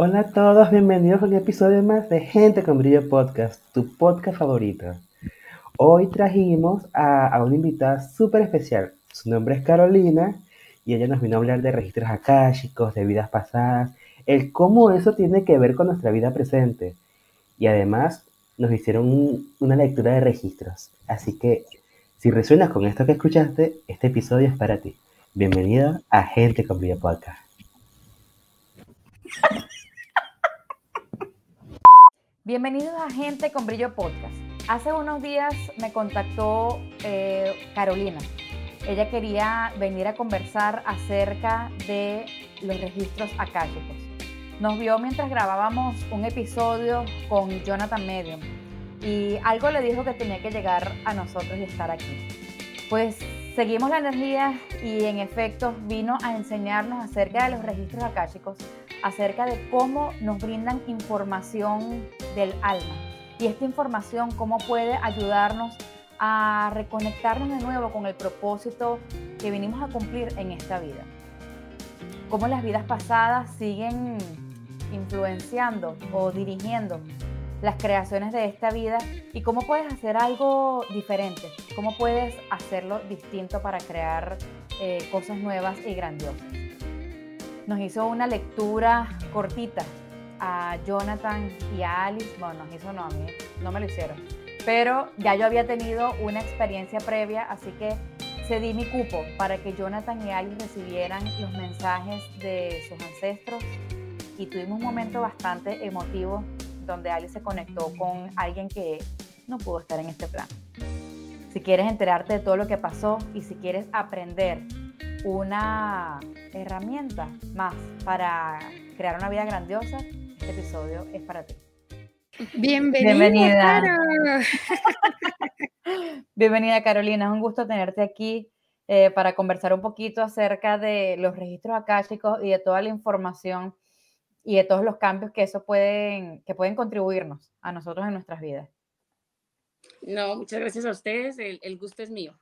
Hola a todos, bienvenidos a un episodio más de Gente con Brillo Podcast, tu podcast favorito. Hoy trajimos a, a una invitada súper especial. Su nombre es Carolina y ella nos vino a hablar de registros akáshicos, de vidas pasadas, el cómo eso tiene que ver con nuestra vida presente. Y además nos hicieron un- una lectura de registros. Así que si resuenas con esto que escuchaste, este episodio es para ti. Bienvenido a Gente con Brillo Podcast. Bienvenidos a Gente con Brillo Podcast. Hace unos días me contactó eh, Carolina. Ella quería venir a conversar acerca de los registros akáshicos. Nos vio mientras grabábamos un episodio con Jonathan Medium y algo le dijo que tenía que llegar a nosotros y estar aquí. Pues seguimos la energía y en efecto vino a enseñarnos acerca de los registros akáshicos, acerca de cómo nos brindan información del alma y esta información cómo puede ayudarnos a reconectarnos de nuevo con el propósito que vinimos a cumplir en esta vida. Cómo las vidas pasadas siguen influenciando o dirigiendo las creaciones de esta vida y cómo puedes hacer algo diferente, cómo puedes hacerlo distinto para crear eh, cosas nuevas y grandiosas. Nos hizo una lectura cortita a Jonathan y a Alice, bueno, nos hizo no a mí, no me lo hicieron, pero ya yo había tenido una experiencia previa, así que cedí mi cupo para que Jonathan y Alice recibieran los mensajes de sus ancestros. Y tuvimos un momento bastante emotivo donde Alice se conectó con alguien que no pudo estar en este plano. Si quieres enterarte de todo lo que pasó y si quieres aprender una herramienta más para crear una vida grandiosa, este episodio es para ti. Bienvenida. Bienvenida. Caro. Bienvenida Carolina, es un gusto tenerte aquí eh, para conversar un poquito acerca de los registros akáshicos y de toda la información y de todos los cambios que eso pueden, que pueden contribuirnos a nosotros en nuestras vidas. No, muchas gracias a ustedes. El, el gusto es mío.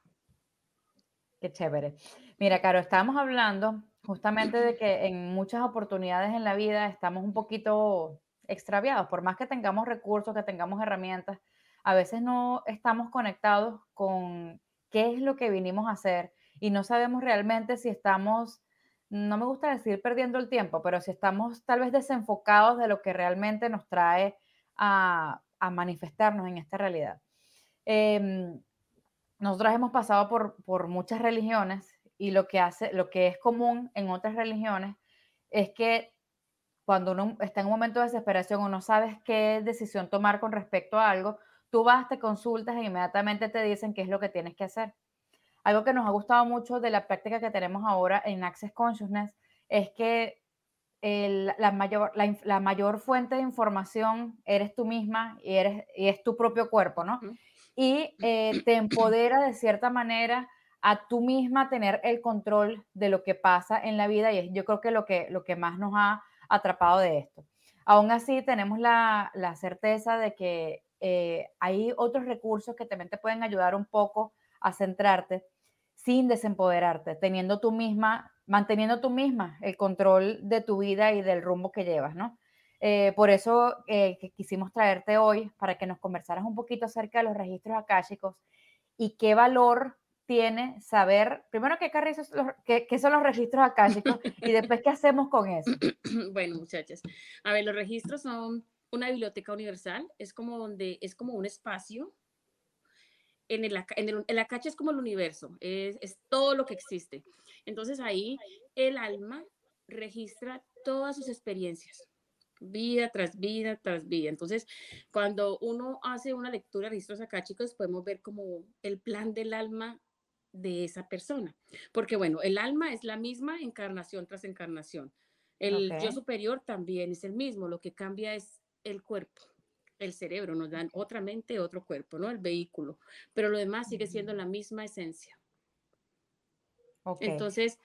Qué chévere. Mira, Caro, estábamos hablando justamente de que en muchas oportunidades en la vida estamos un poquito extraviados, por más que tengamos recursos, que tengamos herramientas, a veces no estamos conectados con qué es lo que vinimos a hacer y no sabemos realmente si estamos, no me gusta decir perdiendo el tiempo, pero si estamos tal vez desenfocados de lo que realmente nos trae a, manifestarnos en esta realidad. Em, nosotros hemos pasado por, por muchas religiones y lo que, hace, lo que es común en otras religiones es que cuando uno está en un momento de desesperación o no sabes qué decisión tomar con respecto a algo, tú vas, te consultas e inmediatamente te dicen qué es lo que tienes que hacer. Algo que nos ha gustado mucho de la práctica que tenemos ahora en Access Consciousness es que el- la, mayor, la, mayor fuente de información eres tú misma y, eres, y es tu propio cuerpo, ¿no? Y eh, te empodera de cierta manera a tú misma tener el control de lo que pasa en la vida y es yo creo que lo que, lo que más nos ha atrapado de esto. Aún así, tenemos la, la certeza de que eh, hay otros recursos que también te pueden ayudar un poco a centrarte sin desempoderarte, teniendo tú misma, manteniendo tú misma el control de tu vida y del rumbo que llevas, ¿no? Eh, por eso eh, quisimos traerte hoy para que nos conversaras un poquito acerca de los registros akáshicos y qué valor tiene saber, primero qué, carrizos- qué, qué son los registros akáshicos y después qué hacemos con eso. Bueno, muchachas. A ver, los registros son una biblioteca universal. Es como donde es como un espacio. En el, en el, el es como el universo, es, es todo lo que existe. Entonces ahí el alma registra todas sus experiencias, vida tras vida tras vida. Entonces, cuando uno hace una lectura de registros acáchicos, podemos ver como el plan del alma de esa persona. Porque bueno, el alma es la misma encarnación tras encarnación. El yo superior también es el mismo, lo que cambia es el cuerpo, el cerebro, nos dan otra mente, otro cuerpo, ¿no? El vehículo, pero lo demás sigue siendo la misma esencia. Entonces,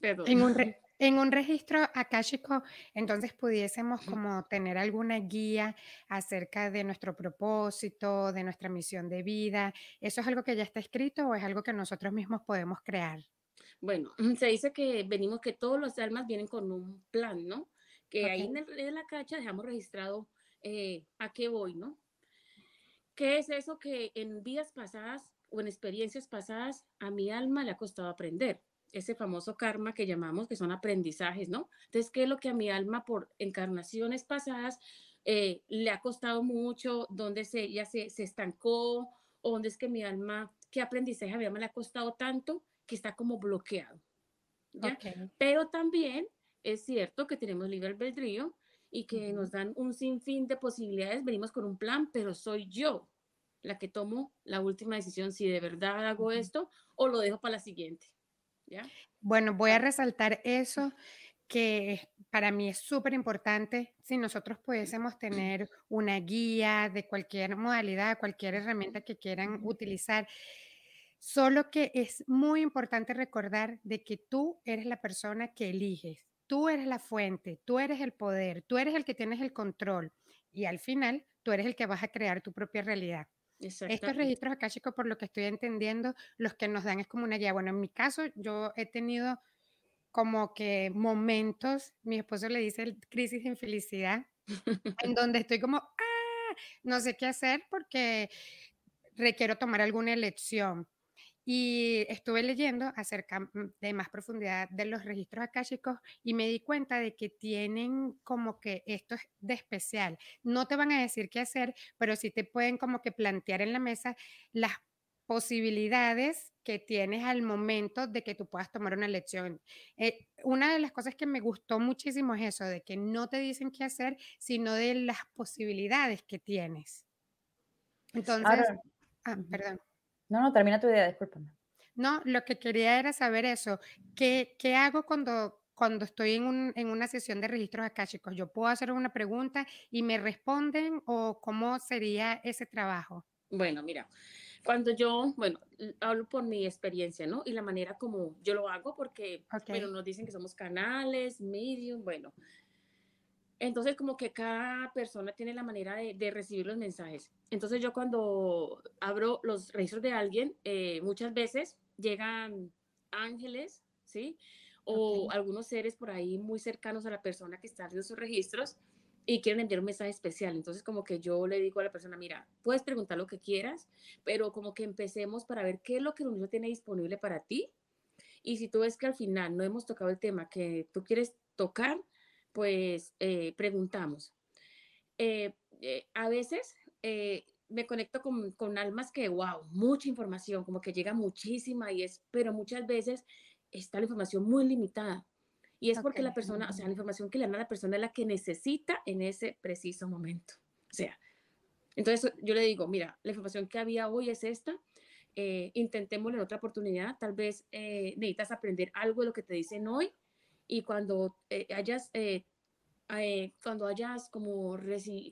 perdón. En un, en un registro akáshico, entonces pudiésemos como tener alguna guía acerca de nuestro propósito, de nuestra misión de vida. ¿Eso es algo que ya está escrito o es algo que nosotros mismos podemos crear? Bueno, se dice que venimos, que todos los almas vienen con un plan, ¿no? Que ahí en, la cacha dejamos registrado eh, a qué voy, ¿no? ¿Qué es eso que en vidas pasadas o en experiencias pasadas a mi alma le ha costado aprender? Ese famoso karma que llamamos, que son aprendizajes, ¿no? Entonces, ¿qué es lo que a mi alma por encarnaciones pasadas eh, le ha costado mucho? ¿Dónde se, ya se, se estancó? ¿O dónde es que mi alma, qué aprendizaje a mi alma le ha costado tanto que está como bloqueado? Pero también es cierto que tenemos libre albedrío y que nos dan un sinfín de posibilidades, venimos con un plan, pero soy yo la que tomo la última decisión si de verdad hago esto o lo dejo para la siguiente. Bueno, voy a resaltar eso que para mí es súper importante si nosotros pudiésemos tener una guía de cualquier modalidad, cualquier herramienta que quieran utilizar. Solo que es muy importante recordar de que tú eres la persona que eliges, tú eres la fuente, tú eres el poder, tú eres el que tienes el control y al final tú eres el que vas a crear tu propia realidad. Estos registros akáshicos, por lo que estoy entendiendo, los que nos dan es como una guía. Bueno, en mi caso, yo he tenido como que momentos, mi esposo le dice crisis de infelicidad, en donde estoy como, ah, no sé qué hacer porque requiero tomar alguna elección. Y estuve leyendo acerca mm, de más profundidad de los registros akáshicos y me di cuenta de que tienen como que esto es de especial. No te van a decir qué hacer, pero sí te pueden como que plantear en la mesa las posibilidades que tienes al momento de que tú puedas tomar una elección. Eh, una de las cosas que me gustó muchísimo es eso, de que no te dicen qué hacer, sino de las posibilidades que tienes. Entonces, ah, perdón. No, no, termina tu idea, discúlpame. No, lo que quería era saber eso. ¿Qué, qué hago cuando, cuando estoy en, un, en, una sesión de registros akáshicos? ¿Yo puedo hacer una pregunta y me responden o cómo sería ese trabajo? Bueno, mira, cuando yo, bueno, hablo por mi experiencia, ¿no? Y la manera como yo lo hago, porque, bueno, nos dicen que somos canales, medium, bueno, entonces, como que cada persona tiene la manera de, recibir los mensajes. Entonces, yo cuando abro los registros de alguien, eh, muchas veces llegan ángeles, ¿sí? O algunos seres por ahí muy cercanos a la persona que está abriendo sus registros y quieren enviar un mensaje especial. Entonces, como que yo le digo a la persona, mira, puedes preguntar lo que quieras, pero como que empecemos para ver qué es lo que el universo tiene disponible para ti. Y si tú ves que al final no hemos tocado el tema que tú quieres tocar, pues eh, preguntamos. Eh, eh, a veces me conecto con, almas que, wow, mucha información, como que llega muchísima y es, pero muchas veces está la información muy limitada. Y es porque la persona, o sea, la información que le dan a la persona es la que necesita en ese preciso momento. O sea, entonces yo le digo, mira, la información que había hoy es esta, eh, intentémoslo en otra oportunidad, tal vez necesitas aprender algo de lo que te dicen hoy y cuando eh, hayas, eh, eh, cuando hayas como,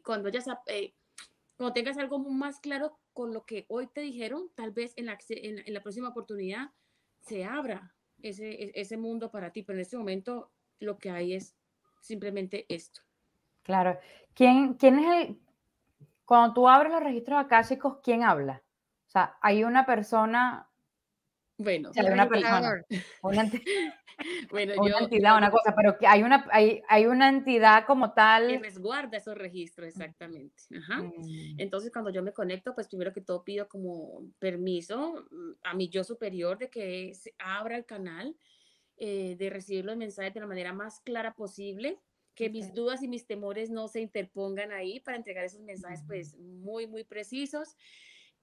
cuando hayas, cuando tengas algo más claro con lo que hoy te dijeron, tal vez en la, en, la próxima oportunidad se abra ese, e, ese mundo para ti, pero en este momento lo que hay es simplemente esto. Claro. ¿Quién, quién es el, cuando tú abres los registros akáshicos, ¿quién habla? O sea, hay una persona bueno, una persona, una, bueno, una entidad, una cosa, pero que hay una, hay, hay una entidad como tal. Que resguarda esos registros, exactamente. Ajá. Mm. Entonces, cuando yo me conecto, pues primero que todo pido como permiso mm, a mi yo superior de que se abra el canal, eh, de recibir los mensajes de la manera más clara posible, que mis dudas y mis temores no se interpongan ahí para entregar esos mensajes, pues muy, muy precisos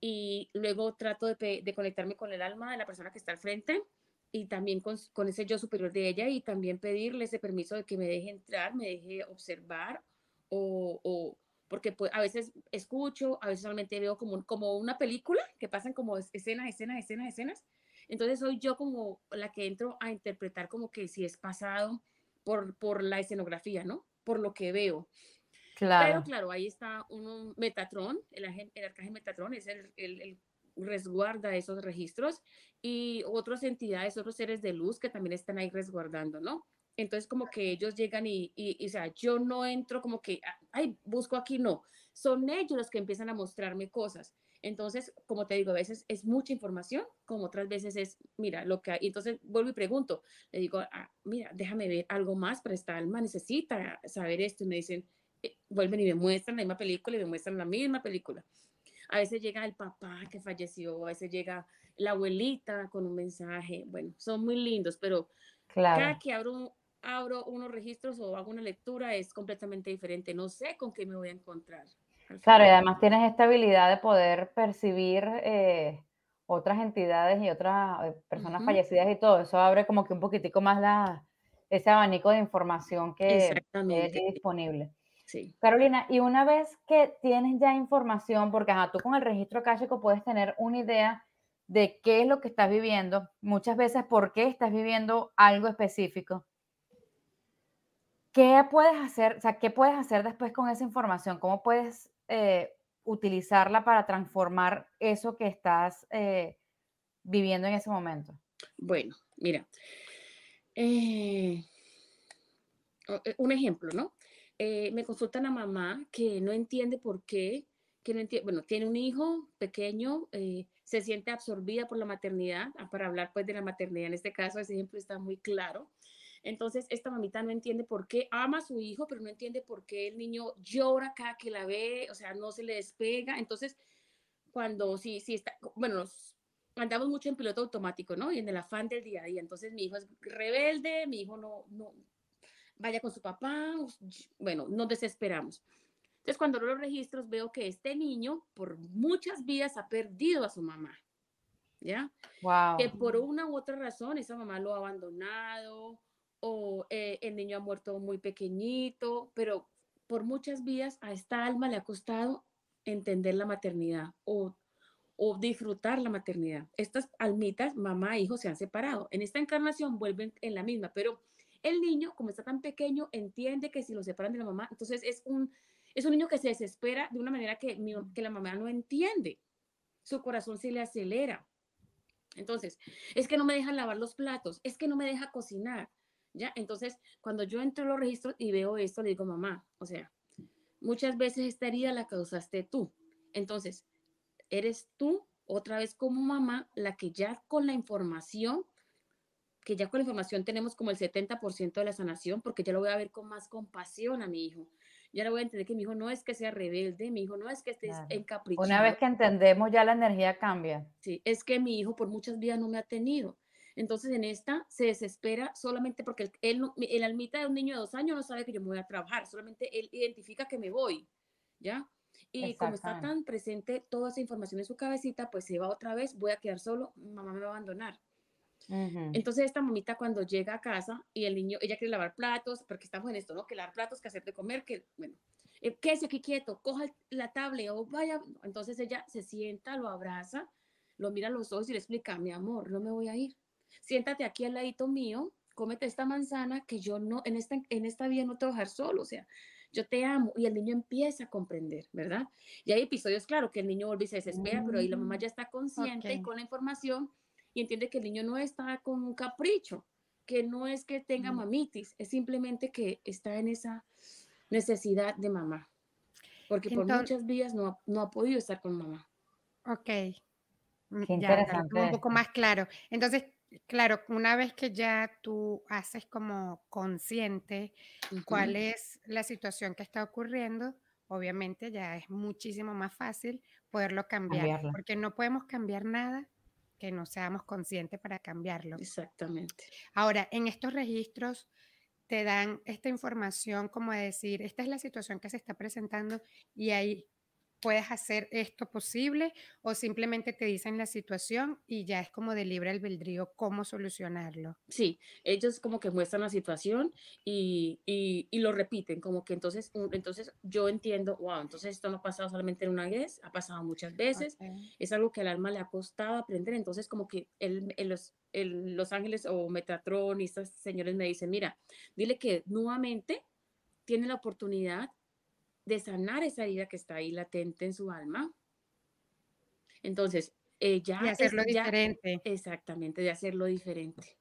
y luego trato de, conectarme con el alma de la persona que está al frente y también con, ese yo superior de ella y también pedirle ese permiso de que me deje entrar, me deje observar o, porque pues, a veces escucho, a veces solamente veo como, como una película que pasan como escenas, escenas, escenas, escenas. Entonces soy yo como la que entro a interpretar como que si es pasado por, por la escenografía, ¿no? Por lo que veo. Claro. Claro, ahí está un Metatron, el, el arcángel Metatron es el, el, resguarda esos registros y otras entidades, otros seres de luz que también están ahí resguardando, ¿no? Entonces como que ellos llegan y, y, o sea, yo no entro como que, ay, busco aquí, no. Son ellos los que empiezan a mostrarme cosas. Entonces, como te digo, a veces es mucha información, como otras veces es, mira, lo que hay. Entonces vuelvo y pregunto, le digo, ah, mira, déjame ver algo más, pero esta alma necesita saber esto. Y me dicen, vuelven y me muestran la misma película y me muestran la misma película. A veces llega el papá que falleció, a veces llega la abuelita con un mensaje. Bueno, son muy lindos, pero cada que abro abro unos registros o hago una lectura es completamente diferente. No sé con qué me voy a encontrar. Claro, y además tienes esta habilidad de poder percibir eh, otras entidades y otras eh, personas fallecidas y todo. Eso abre como que un poquitico más la, ese abanico de información que es disponible. Sí. Carolina, y una vez que tienes ya información, porque tú con el registro akáshico puedes tener una idea de qué es lo que estás viviendo, muchas veces por qué estás viviendo algo específico. ¿Qué puedes hacer? O sea, ¿qué puedes hacer después con esa información? ¿Cómo puedes eh, utilizarla para transformar eso que estás eh, viviendo en ese momento? Bueno, mira, eh, un ejemplo, ¿no? Me consulta una mamá que no entiende por qué, que no entiende, bueno, tiene un hijo pequeño, se siente absorbida por la maternidad, ah, para hablar pues de la maternidad en este caso, ese ejemplo está muy claro. Entonces, esta mamita no entiende por qué ama a su hijo, pero no entiende por qué el niño llora cada que la ve, o sea, no se le despega. Entonces, cuando sí, sí está, bueno, andamos mucho en piloto automático, ¿no? Y en el afán del día a día. Entonces, mi hijo es rebelde, mi hijo no, no vaya con su papá, bueno, nos desesperamos. Entonces, cuando los registros, veo que este niño, por muchas vidas, ha perdido a su mamá. ¿Ya? Wow. Que por una u otra razón, esa mamá lo ha abandonado, o eh, el niño ha muerto muy pequeñito, pero por muchas vías a esta alma le ha costado entender la maternidad o, o disfrutar la maternidad. Estas almitas, mamá e hijo, se han separado. En esta encarnación vuelven en la misma, pero el niño, como está tan pequeño, entiende que si lo separan de la mamá, entonces es un, es un niño que se desespera de una manera que, que la mamá no entiende. Su corazón se le acelera. Entonces, es que no me deja lavar los platos, es que no me deja cocinar. ¿ya? Entonces, cuando yo entro en los registros y veo esto, le digo, mamá, o sea, muchas veces esta herida la causaste tú. Entonces, eres tú, otra vez como mamá, la que ya con la información, que ya con la información tenemos como el 70% de la sanación, porque ya lo voy a ver con más compasión a mi hijo. Ya lo voy a entender que mi hijo no es que sea rebelde, mi hijo no es que esté encaprichado. Una vez que entendemos, ya la energía cambia. Sí, es que mi hijo por muchas vidas no me ha tenido. Entonces en esta se desespera solamente porque él, el almita de un niño de dos años no sabe que yo me voy a trabajar, solamente él identifica que me voy, ¿ya? Y como está tan presente toda esa información en su cabecita, pues se va otra vez, voy a quedar solo, mamá me va a abandonar. Entonces esta mamita cuando llega a casa y el niño, ella quiere lavar platos, porque estamos en esto, ¿no? Que lavar platos, que hacer de comer, que, bueno, eh, quédese aquí quieto, coja la tablet o vaya. Entonces ella se sienta, lo abraza, lo mira a los ojos y le explica, mi amor, no me voy a ir siéntate aquí al ladito mío, cómete esta manzana que yo no, en esta, en esta vida no te voy a dejar solo, o sea, yo te amo y el niño empieza a comprender, ¿verdad? Y hay episodios, claro, que el niño vuelve y se desespera, pero ahí la mamá ya está consciente y con la información y entiende que el niño no está con un capricho, que no es que tenga mamitis, es simplemente que está en esa necesidad de mamá, porque por muchas vías no, no ha podido estar con mamá. Ok. Mm, Qué interesante. un poco más claro. Entonces, Claro, una vez que ya tú haces como consciente cuál es la situación que está ocurriendo, obviamente ya es muchísimo más fácil poderlo cambiar, porque no podemos cambiar nada que no seamos conscientes para cambiarlo. Exactamente. Ahora, en estos registros te dan esta información como decir, esta es la situación que se está presentando y hay puedes hacer esto posible o simplemente te dicen la situación y ya es como de libre albedrío cómo solucionarlo. Sí, ellos como que muestran la situación y, y, y lo repiten, como que entonces, entonces yo entiendo, wow, entonces esto no ha pasado solamente en una vez, ha pasado muchas veces, es algo que al alma le ha costado aprender, entonces como que el, los, el, los ángeles o Metatron y estos señores me dicen, mira, dile que nuevamente tiene la oportunidad de sanar esa herida que está ahí latente en su alma. Entonces, eh, ya... De hacerlo diferente. Exactamente, de hacerlo diferente.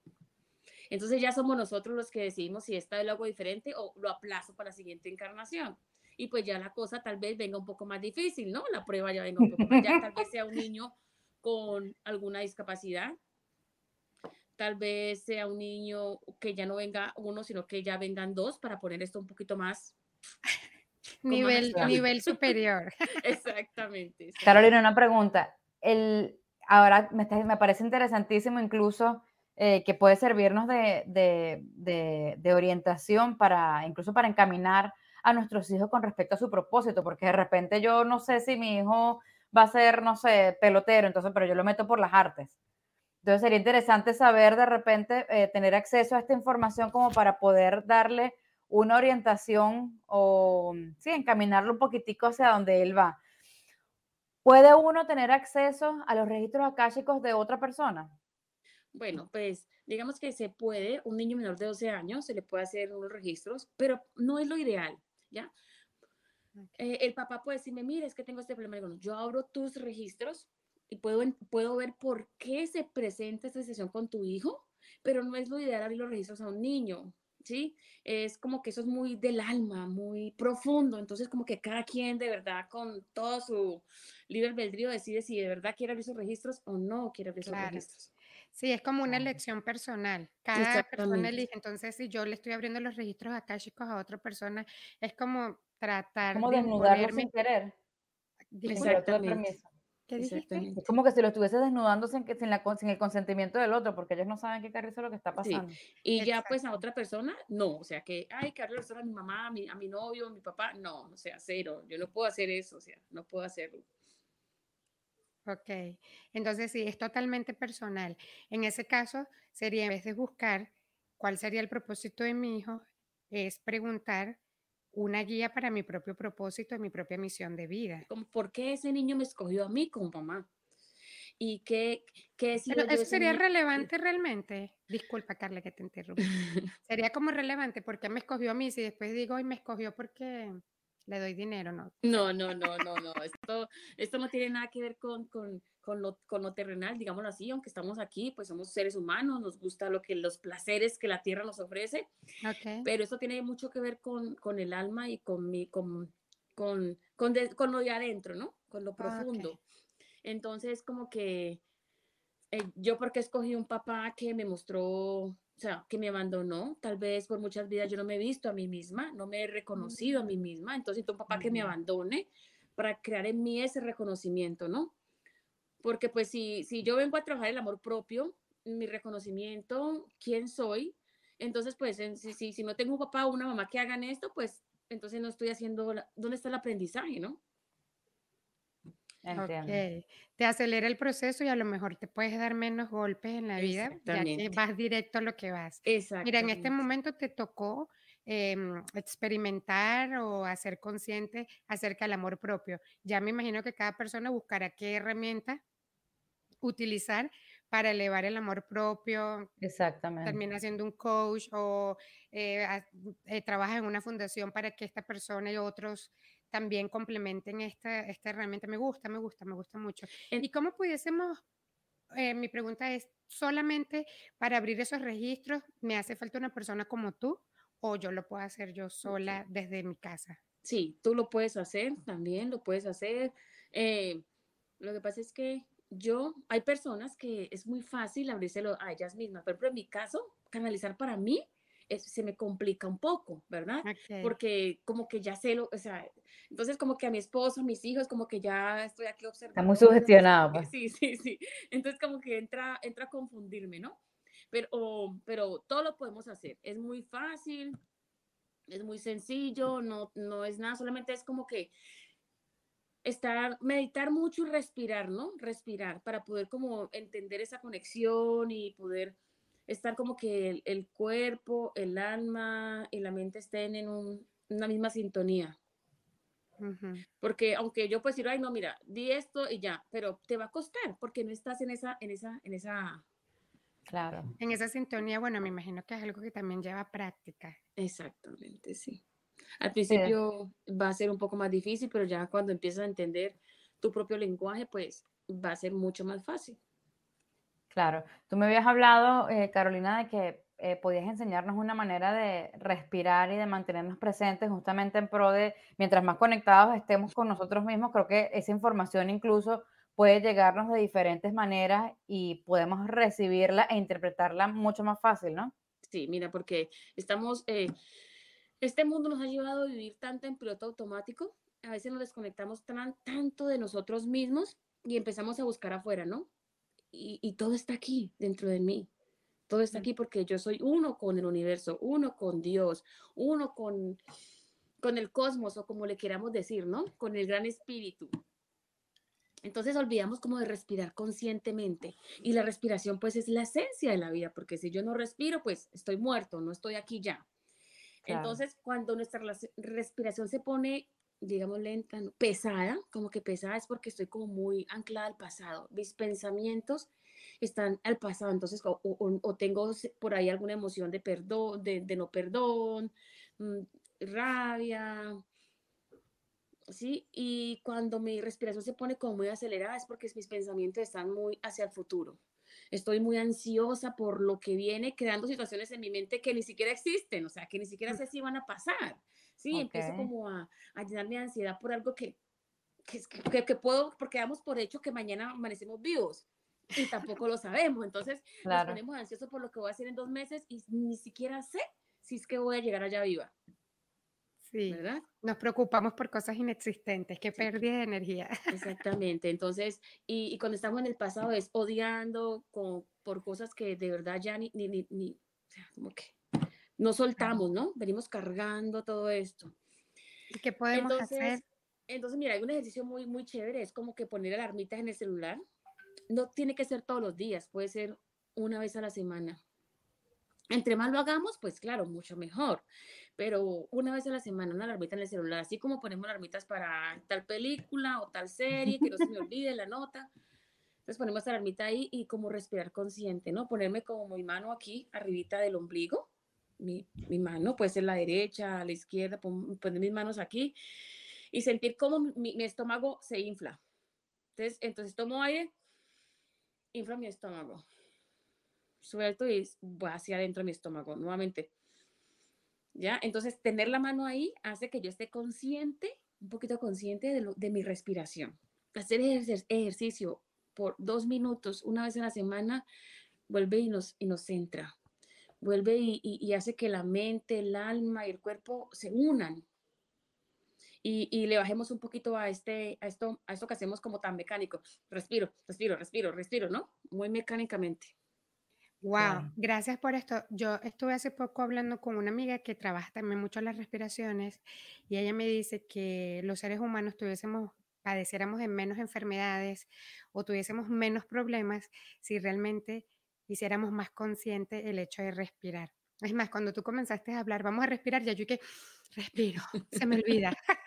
Entonces ya somos nosotros los que decidimos si esta lo hago diferente o lo aplazo para la siguiente encarnación. Y pues ya la cosa tal vez venga un poco más difícil, ¿no? La prueba ya venga un poco más, ya tal vez sea un niño con alguna discapacidad, tal vez sea un niño que ya no venga uno, sino que ya vengan dos para poner esto un poquito más Nivel, nivel superior. Exactamente, Carolina, una pregunta. El, ahora me, me parece interesantísimo incluso eh, que puede servirnos de, de, de, de, orientación para, incluso para encaminar a nuestros hijos con respecto a su propósito, porque de repente yo no sé si mi hijo va a ser, no sé, pelotero, entonces, pero yo lo meto por las artes. Entonces sería interesante saber de repente, eh, tener acceso a esta información como para poder darle una orientación o, sí, encaminarlo un poquitico hacia donde él va. ¿Puede uno tener acceso a los registros akáshicos de otra persona? Bueno, pues digamos que se puede, un niño menor de 12 años se le puede hacer unos registros, pero no es lo ideal, ¿ya? Eh, el papá puede decirme, mire, es que tengo este problema. Yo abro tus registros y puedo, puedo ver por qué se presenta esta sesión con tu hijo, pero no es lo ideal abrir los registros a un niño. ¿Sí? Es como que eso es muy del alma, muy profundo, entonces como que cada quien de verdad con todo su libre albedrío decide si de verdad quiere abrir sus registros o no quiere abrir sus registros. Sí, es como una elección personal. Cada persona elige. Entonces, si yo le estoy abriendo los registros acá, chicos, a otra persona, es como tratar como de desnudarlo sin querer. Exactamente. ¿Qué dijiste? Es como que si lo estuviese desnudando sin, sin, la, sin, el consentimiento del otro, porque ellos no saben qué carrizo es lo que está pasando. Y ya pues a otra persona, no, o sea que, ay, carrizo a mi mamá, a mi, a mi novio, a mi papá, no, o sea, cero, yo no puedo hacer eso, o sea, no puedo hacerlo. Ok, entonces sí, es totalmente personal. En ese caso, sería en vez de buscar cuál sería el propósito de mi hijo, es preguntar una guía para mi propio propósito y mi propia misión de vida. Como, ¿Por qué ese niño me escogió a mí como mamá? ¿Y qué, qué Pero eso sería relevante realmente. Disculpa, Carla, que te interrumpa. sería como relevante porque me escogió a mí si después digo, y me escogió porque le doy dinero, ¿no? No, no, no, no, no. Esto, esto no tiene nada que ver con, con, con, lo, con lo terrenal, digámoslo así, aunque estamos aquí, pues somos seres humanos, nos gusta lo que los placeres que la tierra nos ofrece, okay. pero esto tiene mucho que ver con, con el alma y con, mi, con, con, con, de, con lo de adentro, ¿no? Con lo profundo. Okay. Entonces, como que eh, yo porque escogí un papá que me mostró o sea, que me abandonó, tal vez por muchas vidas yo no me he visto a mí misma, no me he reconocido a mí misma, entonces un papá que me abandone para crear en mí ese reconocimiento, ¿no? Porque pues si, si yo vengo a trabajar el amor propio, mi reconocimiento, quién soy, entonces pues si, si, si no tengo un papá o una mamá que hagan esto, pues entonces no estoy haciendo, la, ¿dónde está el aprendizaje, no? Okay. Te acelera el proceso y a lo mejor te puedes dar menos golpes en la vida, ya que vas directo a lo que vas. Mira, en este momento te tocó eh, experimentar o hacer consciente acerca del amor propio. Ya me imagino que cada persona buscará qué herramienta utilizar para elevar el amor propio. Exactamente. Termina siendo un coach o eh, eh, trabaja en una fundación para que esta persona y otros también complementen esta, esta herramienta. Me gusta, me gusta, me gusta mucho. ¿Y cómo pudiésemos, eh, mi pregunta es, solamente para abrir esos registros, ¿me hace falta una persona como tú o yo lo puedo hacer yo sola desde mi casa? Sí, tú lo puedes hacer, también lo puedes hacer. Eh, lo que pasa es que yo, hay personas que es muy fácil abrírselo a ellas mismas. Ejemplo, en mi caso, canalizar para mí es, se me complica un poco, ¿verdad? Okay. Porque como que ya sé lo, o sea, entonces como que a mi esposo, a mis hijos, como que ya estoy aquí observando. Está muy sugestionado. Pues. Sí, sí, sí. Entonces como que entra, entra a confundirme, ¿no? Pero, oh, pero todo lo podemos hacer. Es muy fácil, es muy sencillo, no, no es nada, solamente es como que estar, meditar mucho y respirar, ¿no? Respirar para poder como entender esa conexión y poder estar como que el, cuerpo, el alma y la mente estén en una misma sintonía. Porque aunque yo puedo decir, ay, no, mira, di esto y ya, pero te va a costar porque no estás en esa, en esa, en esa. Claro. En esa sintonía, bueno, me imagino que es algo que también lleva práctica. Exactamente, sí. Al principio va a ser un poco más difícil, pero ya cuando empiezas a entender tu propio lenguaje, pues va a ser mucho más fácil. Claro. Tú me habías hablado, eh, Carolina, de que eh, podías enseñarnos una manera de respirar y de mantenernos presentes justamente en pro de, mientras más conectados estemos con nosotros mismos, creo que esa información incluso puede llegarnos de diferentes maneras y podemos recibirla e interpretarla mucho más fácil, ¿no? Sí, mira, porque estamos, eh, este mundo nos ha llevado a vivir tanto en piloto automático, a veces nos desconectamos tan, tanto de nosotros mismos y empezamos a buscar afuera, ¿no? Y, y todo está aquí, dentro de mí. Todo está aquí porque yo soy uno con el universo, uno con Dios, uno con, con el cosmos o como le queramos decir, ¿no? Con el gran espíritu. Entonces olvidamos como de respirar conscientemente y la respiración pues es la esencia de la vida, porque si yo no respiro pues estoy muerto, no estoy aquí ya. Entonces cuando nuestra respiración se pone digamos, lenta, pesada, como que pesada es porque estoy como muy anclada al pasado. Mis pensamientos están al pasado, entonces, o, tengo por ahí alguna emoción de perdón, de, no perdón, mm, rabia, ¿sí? Y cuando mi respiración se pone como muy acelerada es porque mis pensamientos están muy hacia el futuro. Estoy muy ansiosa por lo que viene, creando situaciones en mi mente que ni siquiera existen, o sea, que ni siquiera sé si van a pasar. Sí, empiezo como a, a llenar mi ansiedad por algo que, que, que, puedo, porque damos por hecho que mañana amanecemos vivos y tampoco lo sabemos. Entonces nos ponemos ansiosos por lo que voy a hacer en dos meses y ni siquiera sé si es que voy a llegar allá viva. Sí, ¿verdad? Nos preocupamos por cosas inexistentes, que pérdida de energía. Exactamente, entonces, y, y, cuando estamos en el pasado es odiando con, por cosas que de verdad ya ni, ni, ni, ni o sea, como que no soltamos, ¿no? Venimos cargando todo esto. ¿Y qué podemos hacer? Entonces, mira, hay un ejercicio muy, muy chévere, es como que poner alarmitas en el celular. No tiene que ser todos los días, puede ser una vez a la semana. Entre más lo hagamos, pues claro, mucho mejor. Pero una vez a la semana, una alarmita en el celular, así como ponemos alarmitas para tal película o tal serie, que no se me olvide la nota. Entonces ponemos alarmita ahí y como respirar consciente, ¿no? Ponerme como mi mano aquí, arribita del ombligo, mi, mi, mano, puede ser la derecha, a la izquierda, poner mis manos aquí y sentir cómo mi, mi, estómago se infla. Entonces, entonces tomo aire, infla mi estómago, suelto y voy hacia adentro de mi estómago nuevamente. ¿Ya? Entonces, tener la mano ahí hace que yo esté consciente, un poquito consciente de, mi respiración. Hacer ejercicio por dos minutos, una vez a la semana, vuelve y nos, y nos centra vuelve y, hace que la mente, el alma y el cuerpo se unan. Y, le bajemos un poquito a, este, a, esto, a esto que hacemos como tan mecánico. Respiro, respiro, respiro, respiro, ¿no? Muy mecánicamente. Wow, gracias por esto. Yo estuve hace poco hablando con una amiga que trabaja también mucho las respiraciones y ella me dice que los seres humanos tuviésemos, padeciéramos en menos enfermedades o tuviésemos menos problemas si realmente hiciéramos más consciente el hecho de respirar. Es más, cuando tú comenzaste a hablar, vamos a respirar, ya yo que respiro, se me olvida.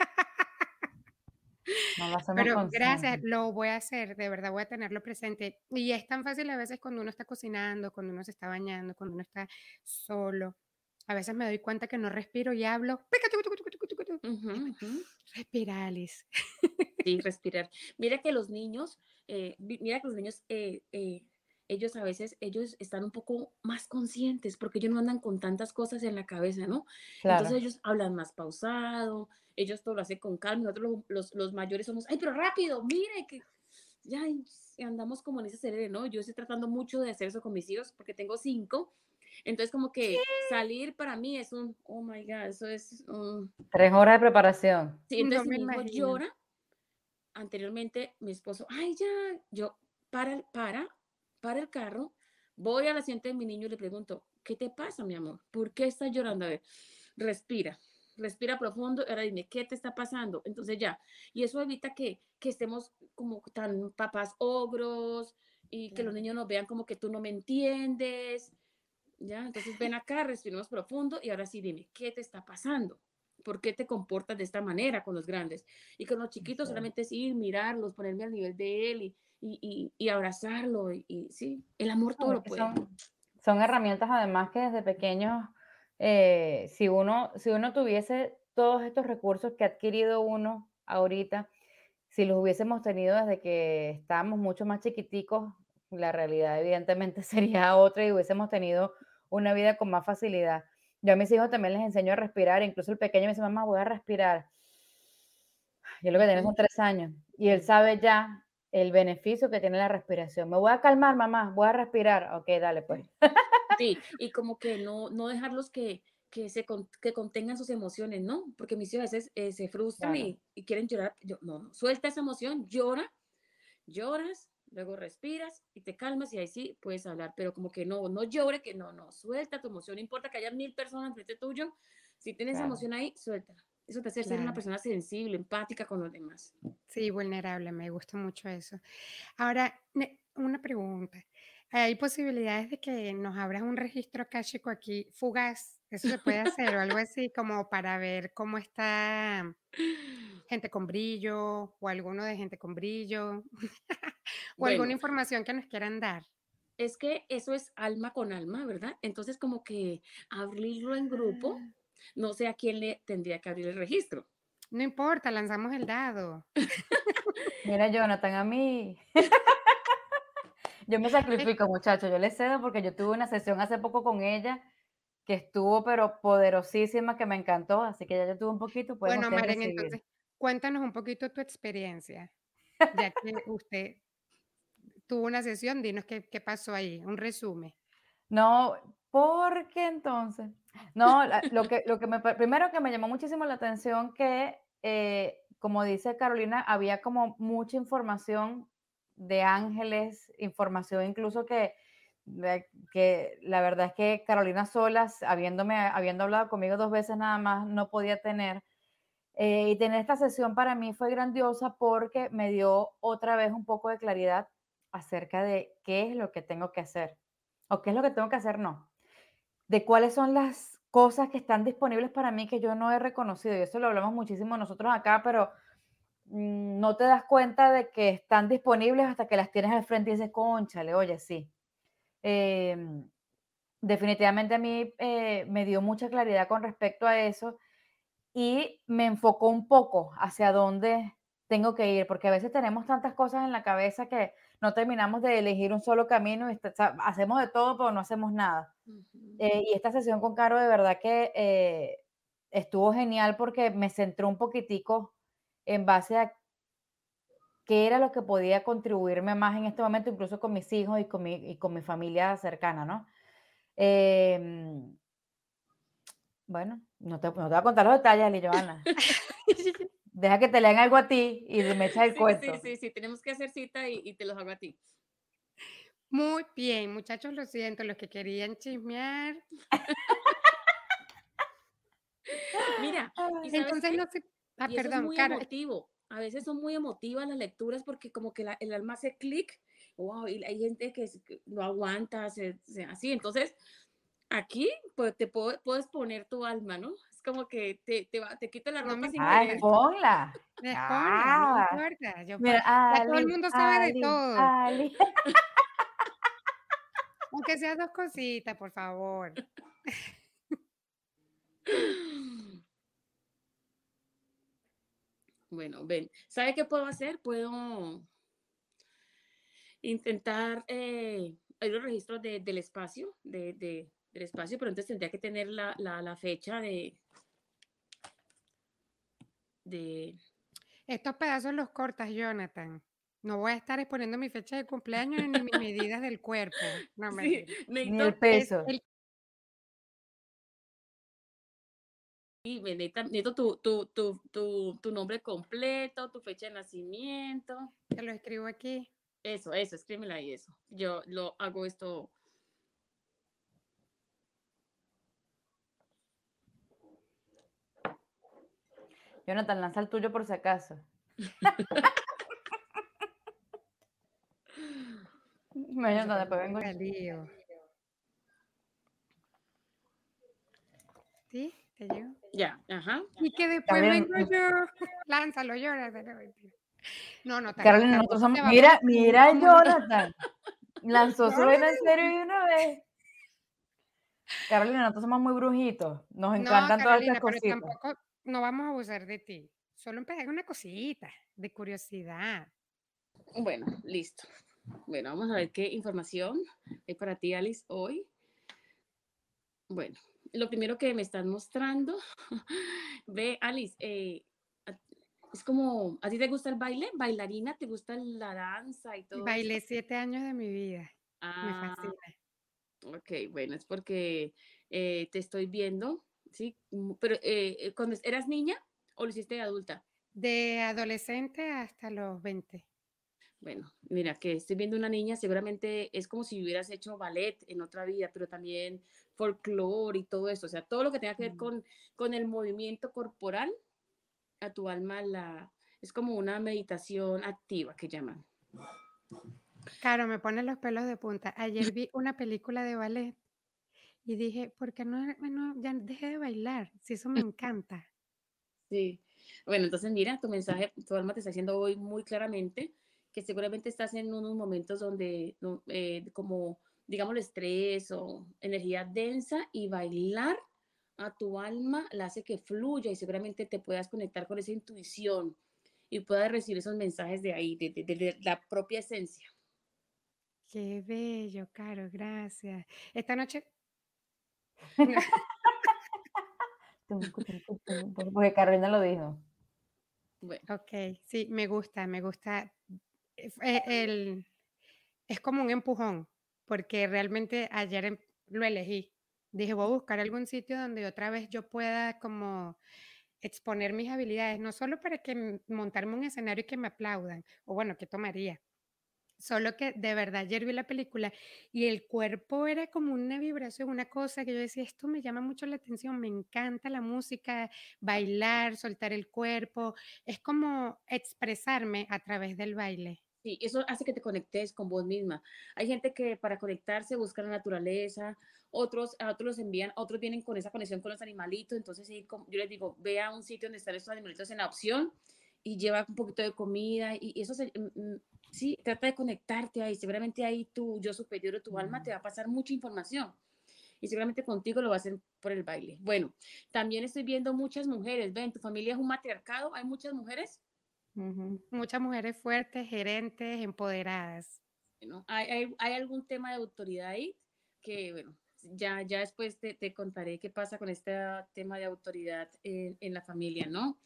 Pero gracias, lo voy a hacer, de verdad voy a tenerlo presente. Y es tan fácil a veces cuando uno está cocinando, cuando uno se está bañando, cuando uno está solo. A veces me doy cuenta que no respiro y hablo. Respira, Alice. Sí, respirar. Mira que los niños, eh, mira que los niños eh, eh, ellos a veces, ellos están un poco más conscientes porque ellos no andan con tantas cosas en la cabeza, ¿no? Entonces ellos hablan más pausado, ellos todo lo hacen con calma, nosotros los, los, mayores somos, ay, pero rápido, mire que ya andamos como en ese cerebro, ¿no? Yo estoy tratando mucho de hacer eso con mis hijos porque tengo cinco, entonces como que salir para mí es un, oh my God, eso es... Tres horas de preparación. Sí, entonces mi hijo llora, anteriormente mi esposo, ay, ya, yo, para, para, para el carro, voy al asiento de mi niño y le pregunto, ¿qué te pasa, mi amor? ¿Por qué estás llorando? A ver, respira. respira profundo, ahora dime, ¿qué te está pasando? Entonces ya, y eso evita que, que estemos como tan papás ogros y que los niños nos vean como que tú no me entiendes, ¿ya? Entonces ven acá, respiramos profundo y ahora sí dime, ¿qué te está pasando? ¿Por qué te comportas de esta manera con los grandes? Y con los chiquitos solamente es ir, mirarlos, ponerme al nivel de él y, y, y, abrazarlo. Y, sí, el amor todo lo puede. Son, son, herramientas además que desde pequeños, eh, si, uno, si uno tuviese todos estos recursos que ha adquirido uno ahorita, si los hubiésemos tenido desde que estábamos mucho más chiquiticos, la realidad evidentemente sería otra y hubiésemos tenido una vida con más facilidad. Yo a mis hijos también les enseño a respirar, incluso el pequeño me dice, mamá, voy a respirar. Yo lo que tengo son tres años y él sabe ya el beneficio que tiene la respiración. Me voy a calmar, mamá, voy a respirar. Ok, dale pues. Sí, y como que no, no dejarlos que, que, se que contengan sus emociones, ¿no? Porque mis hijos a veces eh, se frustran y, y, quieren llorar. Yo, no, suelta esa emoción, llora, lloras, luego respiras y te calmas y ahí sí puedes hablar, pero como que no, no llore, que no, no, suelta tu emoción, no importa que haya mil personas frente tuyo, si tienes emoción ahí, suelta. Eso te hace ser una persona sensible, empática con los demás. Sí, vulnerable, me gusta mucho eso. Ahora, una pregunta. ¿Hay posibilidades de que nos abras un registro akáshico aquí fugaz? ¿Eso se puede hacer o algo así como para ver cómo está gente con brillo o alguno de gente con brillo? o alguna información que nos quieran dar. Es que eso es alma con alma, ¿verdad? Entonces como que abrirlo en grupo, ah. no sé a quién le tendría que abrir el registro. No importa, lanzamos el dado. Mira, Jonathan, a mí. yo me sacrifico, muchachos, yo le cedo porque yo tuve una sesión hace poco con ella que estuvo, pero poderosísima, que me encantó, así que ya yo tuve un poquito. Bueno, Maren, entonces, cuéntanos un poquito tu experiencia, ya que usted tuvo una sesión, dinos qué, qué pasó ahí, un resumen. No, porque entonces, no, lo que, lo que me, primero que me llamó muchísimo la atención que, eh, como dice Carolina, había como mucha información de ángeles, información incluso que, que la verdad es que Carolina Solas, habiéndome, habiendo hablado conmigo dos veces nada más, no podía tener. Eh, y tener esta sesión para mí fue grandiosa porque me dio otra vez un poco de claridad acerca de qué es lo que tengo que hacer o qué es lo que tengo que hacer, no. De cuáles son las cosas que están disponibles para mí que yo no he reconocido. Y eso lo hablamos muchísimo nosotros acá, pero mm, no te das cuenta de que están disponibles hasta que las tienes al frente y dices, conchale, oye, sí. Em, definitivamente a mí eh, me dio mucha claridad con respecto a eso y me enfocó un poco hacia dónde tengo que ir, porque a veces tenemos tantas cosas en la cabeza que no terminamos de elegir un solo camino y hacemos de todo, pero no hacemos nada. Eh, y esta sesión con Caro de verdad que eh, estuvo genial porque me centró un poquitico en base a qué era lo que podía contribuirme más en este momento, incluso con mis hijos y con mi, y con mi familia cercana, ¿no? Em, bueno, no te, no te, voy a contar los detalles, Joana. Deja que te lean algo a ti y me echas el cuento. Sí, sí, sí, tenemos que hacer cita y, te los hago a ti. Muy bien, muchachos, lo siento, los que querían chismear. Mira, entonces no sé. Ah, perdón, es muy emotivo. A veces son muy emotivas las lecturas porque como que el alma hace clic, wow, y hay gente que, no aguanta, así. Entonces, aquí pues, te puedes poner tu alma, ¿no? como que te, te, te quita la ropa sin Ay, querer. ponla. Ah. no importa. Yo, Mira, Ali, todo el mundo sabe Ali, de todo. Ali. Aunque sea dos cositas, por favor. Bueno, ven, ¿sabe qué puedo hacer? Puedo intentar eh, hay los registros de, del espacio, de, de, del espacio, pero entonces tendría que tener la, la, la fecha de, de... Estos pedazos los cortas, Jonathan. No voy a estar exponiendo mi fecha de cumpleaños ni mis medidas del cuerpo. No me ni el peso. Y necesito tu, tu, tu, tu, tu nombre completo, tu fecha de nacimiento. Te lo escribo aquí. Eso, eso, escríbela ahí, eso. Yo lo hago esto Jonathan, lanza el tuyo por si acaso. Jonathan, después vengo. Lío. ¿Sí? Ya, ajá. Y que después bien. vengo yo. Lánzalo, llora. No, no, Carolina, nosotros somos. Mira, mira, Jonathan. Lanzó su en serio de una vez. Carolina, nosotros somos muy brujitos. Nos encantan todas estas pero cositas. tampoco no vamos a abusar de ti. Solo empezar una cosita de curiosidad. Bueno, listo. Bueno, vamos a ver qué información hay para ti, Alice, hoy. Bueno, lo primero que me están mostrando, ve, Alice, eh, es como, ¿a ti te gusta el baile? ¿Bailarina? ¿Te gusta la danza y todo? Bailé siete años de mi vida. Me Ah, fascina. ok, bueno, es porque eh, te estoy viendo, ¿sí? Mm, Pero, eh, eh, ¿cuando eras niña o lo hiciste de adulta? De adolescente hasta los 20. Bueno, mira, que estoy viendo una niña, seguramente es como si hubieras hecho ballet en otra vida, pero también folclore y todo eso, o sea, todo lo que tenga que ver con, con el movimiento corporal, a tu alma la, es como una meditación activa que llaman. Claro, me ponen los pelos de punta. Ayer vi una película de ballet y dije, ¿por qué no, bueno, ya dejé de bailar? Si eso me encanta. Sí. Bueno, entonces mira, tu mensaje, tu alma te está diciendo hoy muy claramente que seguramente estás en unos momentos donde, no, eh, como, digamos, el estrés o energía densa y bailar a tu alma la hace que fluya y seguramente te puedas conectar con esa intuición y puedas recibir esos mensajes de ahí, de, de- de- de la propia esencia. Qué bello, Caro, gracias. Esta noche, Porque Carolina lo dijo. Bueno, ok, sí, me gusta, me gusta. Eh, el, es como un empujón, porque realmente ayer em- lo elegí. Dije, voy a buscar algún sitio donde otra vez yo pueda como exponer mis habilidades, no solo para que montarme un escenario y que me aplaudan, o bueno, que tomaría. Solo que de verdad ayer vi la película y el cuerpo era como una vibración, una cosa que yo decía, esto me llama mucho la atención, me encanta la música, bailar, soltar el cuerpo, es como expresarme a través del baile. Sí, eso hace que te conectes con vos misma. Hay gente que para conectarse busca la naturaleza, otros a otros los envían, otros vienen con esa conexión con los animalitos, entonces yo les digo, ve a un sitio donde están estos animalitos en adopción y lleva un poquito de comida y, eso se, mm, mm, sí, trata de conectarte ahí, seguramente ahí tu yo superior o tu alma te va a pasar mucha información y seguramente contigo lo va a hacer por el baile. Bueno, también estoy viendo muchas mujeres, ven, tu familia es un matriarcado, hay muchas mujeres. Muchas mujeres fuertes, gerentes, empoderadas. Bueno, hay, hay, hay algún tema de autoridad ahí que, bueno, ya, ya después te, te contaré qué pasa con este tema de autoridad en, en la familia, ¿no?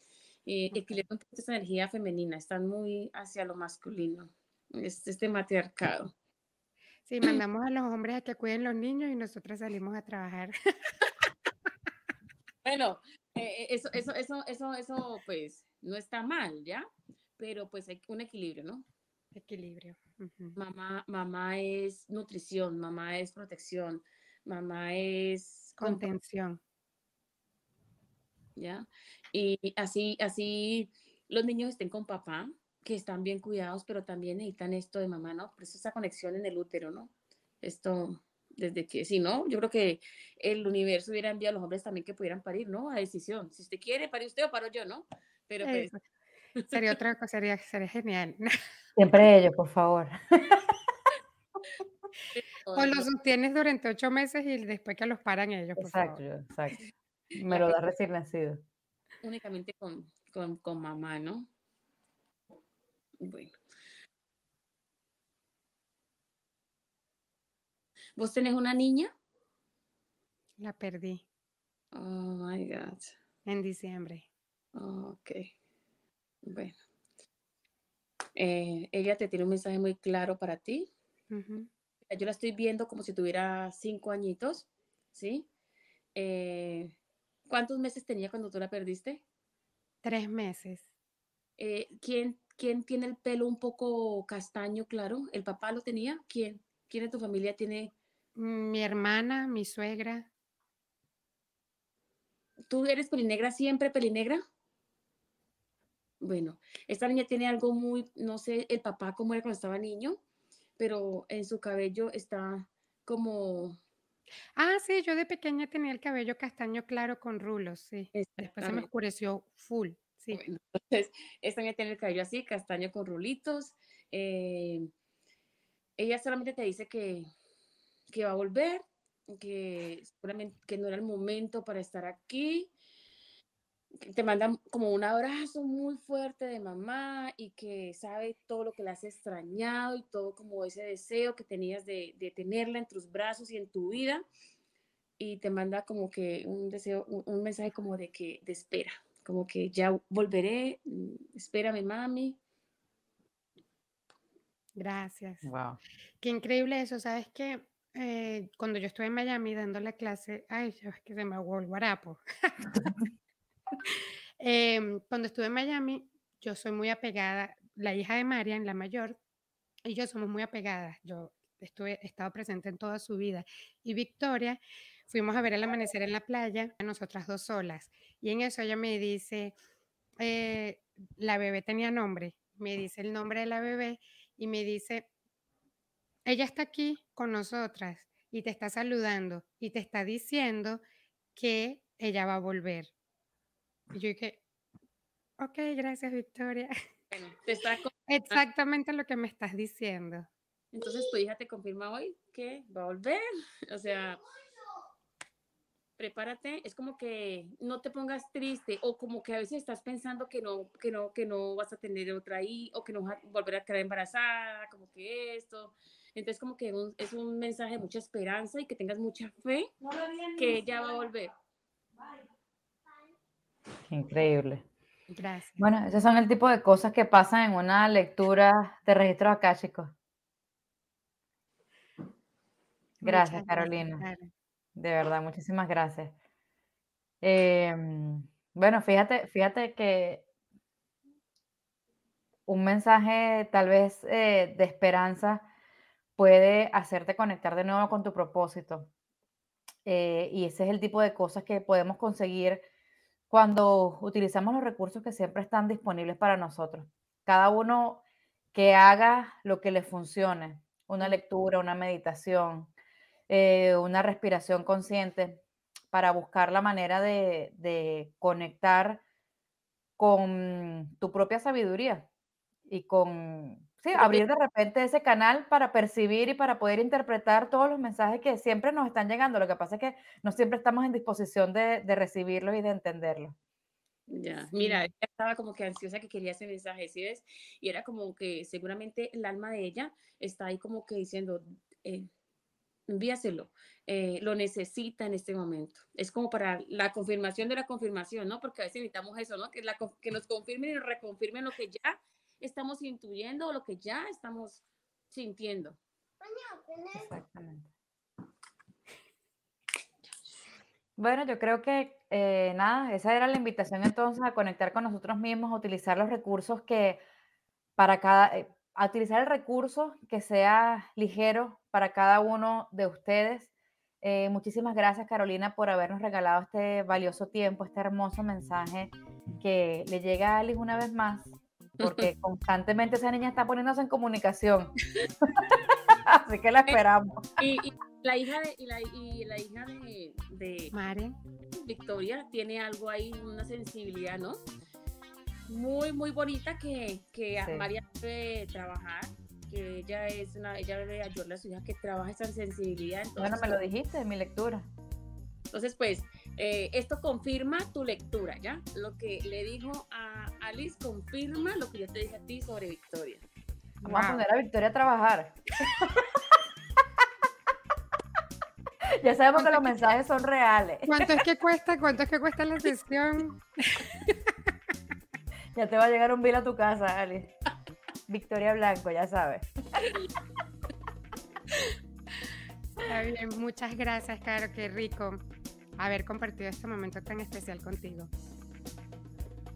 Eh, Ok. equilibran un poquito esa energía femenina, están muy hacia lo masculino, es este matriarcado. Sí, mandamos a los hombres a que cuiden los niños y nosotras salimos a trabajar. Bueno, eh, eso, eso, eso, eso, eso, pues, no está mal, ¿ya? Pero pues hay un equilibrio, ¿no? Equilibrio. Mamá, mamá es nutrición, mamá es protección, mamá es Contención. ¿ya? Y así, así los niños estén con papá, que están bien cuidados, pero también necesitan esto de mamá, ¿no? Por eso esa conexión en el útero, ¿no? Esto, desde que, si no, yo creo que el universo hubiera enviado a los hombres también que pudieran parir, ¿no? A decisión. Si usted quiere, pare usted o paro yo, ¿no? Pero pues. Sería otra cosa, sería, sería genial. Siempre ellos, por favor. O los sostienes durante ocho meses y después que los paran ellos, por Exacto, favor. yo, exacto. Me lo da recién nacido. únicamente con, con, con mamá, ¿no? Bueno. ¿Vos tenés una niña? La perdí Oh my God. en diciembre. Ok. Bueno. Eh, ella te tiene un mensaje muy claro para ti. Yo la estoy viendo como si tuviera cinco añitos, ¿sí? Eh, ¿Cuántos meses tenía cuando tú la perdiste? Tres meses. Eh, ¿quién, ¿Quién tiene el pelo un poco castaño, claro? ¿El papá lo tenía? ¿Quién? ¿Quién de tu familia tiene? Mi hermana, mi suegra. ¿Tú eres pelinegra siempre, pelinegra? Bueno, esta niña tiene algo muy, no sé, el papá cómo era cuando estaba niño, pero en su cabello está como... Ah, sí, yo de pequeña tenía el cabello castaño claro con rulos, sí. Después se me oscureció full, sí. entonces, esta niña tiene el cabello así, castaño con rulitos. Eh, ella solamente te dice que, que va a volver, que seguramente que no era el momento para estar aquí, te mandan como un abrazo muy fuerte de mamá y que sabe todo lo que le has extrañado y todo como ese deseo que tenías de, de tenerla en tus brazos y en tu vida y te manda como que un deseo, un, mensaje como de que de espera, como que ya volveré, mm, espérame mami. Gracias. Wow. Qué increíble eso, ¿sabes qué? Eh, cuando yo estuve en Miami dando la clase, ay, es que se me hago el guarapo. Em, cuando estuve en Miami, yo soy muy apegada, la hija de Marian, la mayor, y yo somos muy apegadas. Yo estuve, he estado presente en toda su vida. Y Victoria, fuimos a ver el amanecer en la playa, nosotras dos solas. Y en eso ella me dice, eh, la bebé tenía nombre, me dice el nombre de la bebé y me dice, ella está aquí con nosotras y te está saludando y te está diciendo que ella va a volver. Y yo dije, ok, gracias Victoria. Exactamente lo que me estás diciendo. Entonces tu hija te confirma hoy que va a volver. O sea, prepárate, es como que no te pongas triste o como que a veces estás pensando que no, que no, que no vas a tener otra ahí o que no vas a volver a quedar embarazada, como que esto. Entonces como que es un mensaje de mucha esperanza y que tengas mucha fe que ella va a volver. Increíble. Gracias. Bueno, esos son el tipo de cosas que pasan en una lectura de registros chicos. Gracias, Carolina. De verdad, muchísimas gracias. Em, bueno, fíjate, fíjate que un mensaje tal vez eh, de esperanza puede hacerte conectar de nuevo con tu propósito. Eh, y ese es el tipo de cosas que podemos conseguir cuando utilizamos los recursos que siempre están disponibles para nosotros. Cada uno que haga lo que le funcione, una lectura, una meditación, eh, una respiración consciente, para buscar la manera de, conectar con tu propia sabiduría y con, sí, abrir de repente ese canal para percibir y para poder interpretar todos los mensajes que siempre nos están llegando. Lo que pasa es que no siempre estamos en disposición de, de recibirlos y de entenderlos. Ya, mira, ella estaba como que ansiosa que quería ese mensaje, ¿sí ves? Y era como que seguramente el alma de ella está ahí como que diciendo, eh, envíaselo, eh, lo necesita en este momento. Es como para la confirmación de la confirmación, ¿no? Porque a veces necesitamos eso, ¿no? Que, la, que nos confirmen y reconfirmen lo que ya estamos intuyendo o lo que ya estamos sintiendo. Exactamente. Bueno, yo creo que eh, nada, esa era la invitación entonces a conectar con nosotros mismos, a utilizar los recursos que para cada, eh, a utilizar el recurso que sea ligero para cada uno de ustedes. Eh, muchísimas gracias Carolina por habernos regalado este valioso tiempo, este hermoso mensaje que le llega a Alice una vez más, porque constantemente esa niña está poniéndose en comunicación. Así que la esperamos. Y, la hija de, y la, y la hija de, de Victoria tiene algo ahí, una sensibilidad, ¿no? Muy, muy bonita que, que María debe trabajar que ella es una, ella debe ayudarle a su hija que trabaja esa sensibilidad. bueno, me lo dijiste en mi lectura. Entonces, pues, eh, esto confirma tu lectura, ¿ya? Lo que le dijo a Alice confirma lo que yo te dije a ti sobre Victoria. Vamos a poner a Victoria a trabajar. ya sabemos que los mensajes son reales. ¿Cuánto es que cuesta? ¿Cuánto es que cuesta la sesión? ya te va a llegar un bill a tu casa, Alice. Victoria Blanco, ya sabes. Está bien, muchas gracias, Caro, qué rico haber compartido este momento tan especial contigo.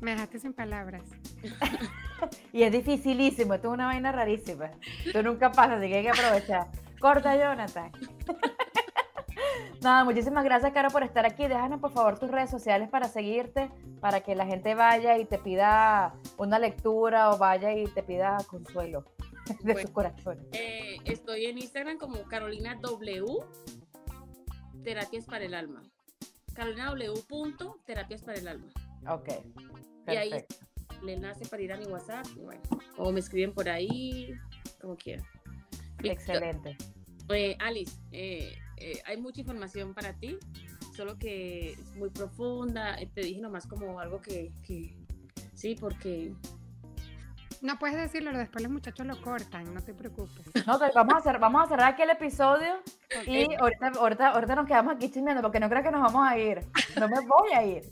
Me dejaste sin palabras. y es dificilísimo, esto es una vaina rarísima. Tú nunca pasas, así que hay que aprovechar. Corta, Jonathan. Nada, muchísimas gracias, Caro, por estar aquí. Déjanos, por favor, tus redes sociales para seguirte, para que la gente vaya y te pida una lectura o vaya y te pida consuelo de Bueno, su corazón. Eh, estoy en Instagram como Carolina W, Terapias para el Alma. Carolina W. punto, Terapias para el Alma. Ok, Y ahí perfecto. le enlace para ir a mi WhatsApp. y bueno, o me escriben por ahí, como quieran. Excelente. eh, Alice, eh, eh, hay mucha información para ti, solo que es muy profunda. Te dije nomás como algo que, que- sí, porque No puedes decirlo, después los muchachos lo cortan, no te preocupes. No, que vamos a hacer, vamos a cerrar aquí el episodio y ahorita, ahorita, ahorita nos quedamos aquí chismeando porque no creo que nos vamos a ir. No me voy a ir.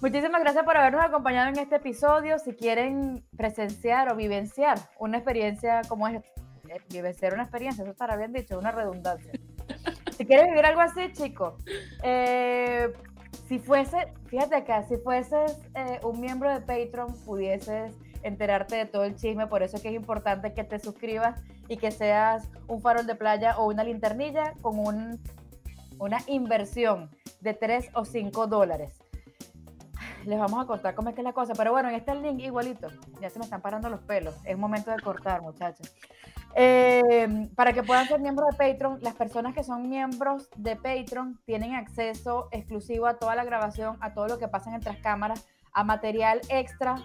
Muchísimas gracias por habernos acompañado en este episodio. Si quieren presenciar o vivenciar una experiencia como es eh, vivenciar una experiencia, eso estará bien dicho, una redundancia. Si quieres vivir algo así, chicos, eh, si fuese, fíjate acá, si fueses eh, un miembro de Patreon, pudieses enterarte de todo el chisme, por eso es que es importante que te suscribas y que seas un farol de playa o una linternilla con un, una inversión de 3 o 5 dólares. Les vamos a contar cómo es que es la cosa, pero bueno, en este link igualito, ya se me están parando los pelos, es momento de cortar, muchachos. Eh, para que puedan ser miembros de Patreon, las personas que son miembros de Patreon tienen acceso exclusivo a toda la grabación, a todo lo que pasa entre las cámaras, a material extra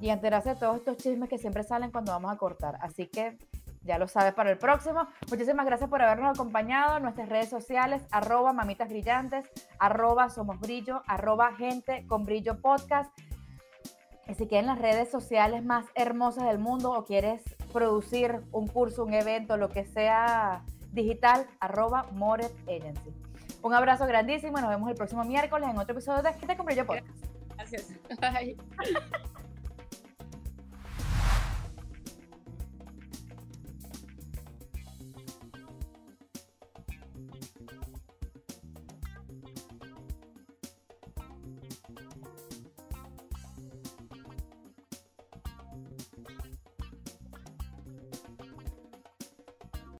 y enterarse de todos estos chismes que siempre salen cuando vamos a cortar. Así que ya lo sabes para el próximo. Muchísimas gracias por habernos acompañado nuestras redes sociales, arroba mamitas brillantes, arroba somos brillo, arroba gente con brillo podcast. Y si quieren las redes sociales más hermosas del mundo o quieres producir un curso, un evento, lo que sea digital, arroba Moret Agency. Un abrazo grandísimo y nos vemos el próximo miércoles en otro episodio de Gente con Brillo Podcast. gracias. Bye.